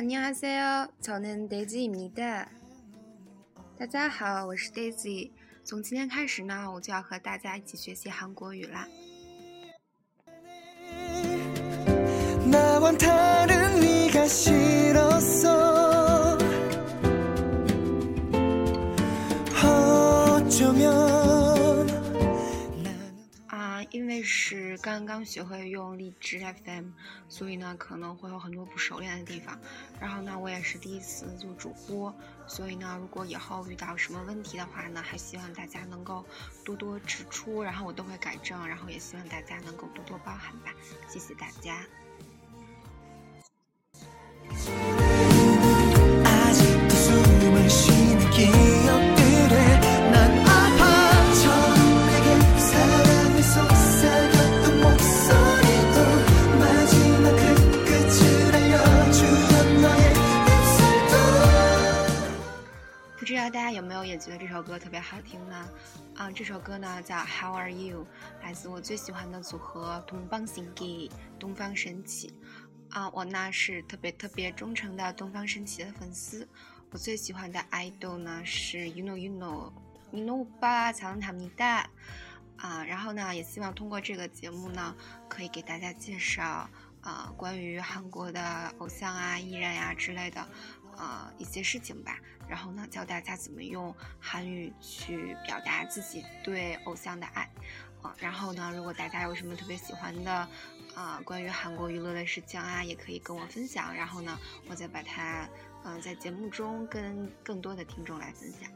안녕하세요저는 Daisy 입니다大家好，我是 Daisy。从今天开始呢，我就要和大家一起学习韩国语啦。 因为是刚刚学会用荔枝 FM，所以呢可能会有很多不熟练的地方。然后呢，我也是第一次做主播，所以呢，如果以后遇到什么问题的话呢，还希望大家能够多多指出，然后我都会改正。然后也希望大家能够多多包涵吧，谢谢大家。不知道大家有没有也觉得这首歌特别好听呢？啊，这首歌呢叫《How Are You》，来自我最喜欢的组合东方神起，东方神起。啊，我呢是特别特别忠诚的东方神起的粉丝。我最喜欢的 idol 呢是 You Know You Know，You Know 吧，藏他们的。啊，然后呢，也希望通过这个节目呢，可以给大家介绍啊关于韩国的偶像啊、艺人呀之类的。呃，一些事情吧，然后呢，教大家怎么用韩语去表达自己对偶像的爱，啊，然后呢，如果大家有什么特别喜欢的，啊，关于韩国娱乐的事情啊，也可以跟我分享，然后呢，我再把它，嗯，在节目中跟更多的听众来分享。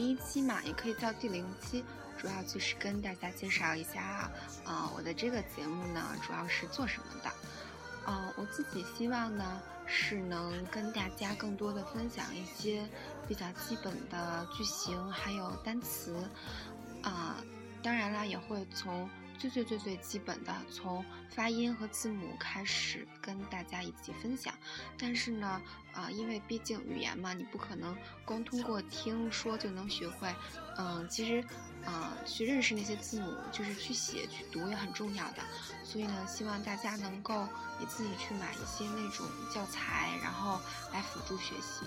一期嘛，也可以叫第零期，主要就是跟大家介绍一下，啊，我的这个节目呢，主要是做什么的？啊，我自己希望呢，是能跟大家更多的分享一些比较基本的句型，还有单词，啊，当然啦，也会从。最最最最基本的，从发音和字母开始跟大家一起分享。但是呢，啊，因为毕竟语言嘛，你不可能光通过听说就能学会。嗯，其实，啊，去认识那些字母，就是去写、去读也很重要的。所以呢，希望大家能够你自己去买一些那种教材，然后来辅助学习。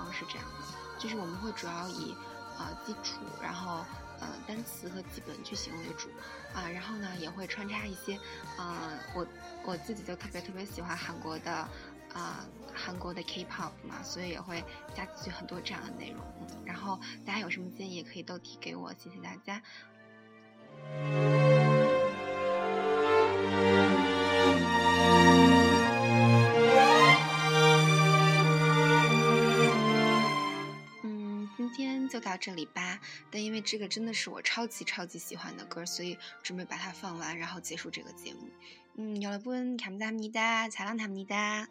嗯，是这样的，就是我们会主要以，啊，基础，然后。呃，单词和基本句型为主，啊，然后呢也会穿插一些，啊，我我自己就特别特别喜欢韩国的，啊，韩国的 K-pop 嘛，所以也会加进去很多这样的内容，然后大家有什么建议也可以都提给我，谢谢大家。这里吧。但因为这个真的是我超级超级喜欢的歌，所以准备把它放完，然后结束这个节目。嗯，有了不，卡姆达米达，才让他们达。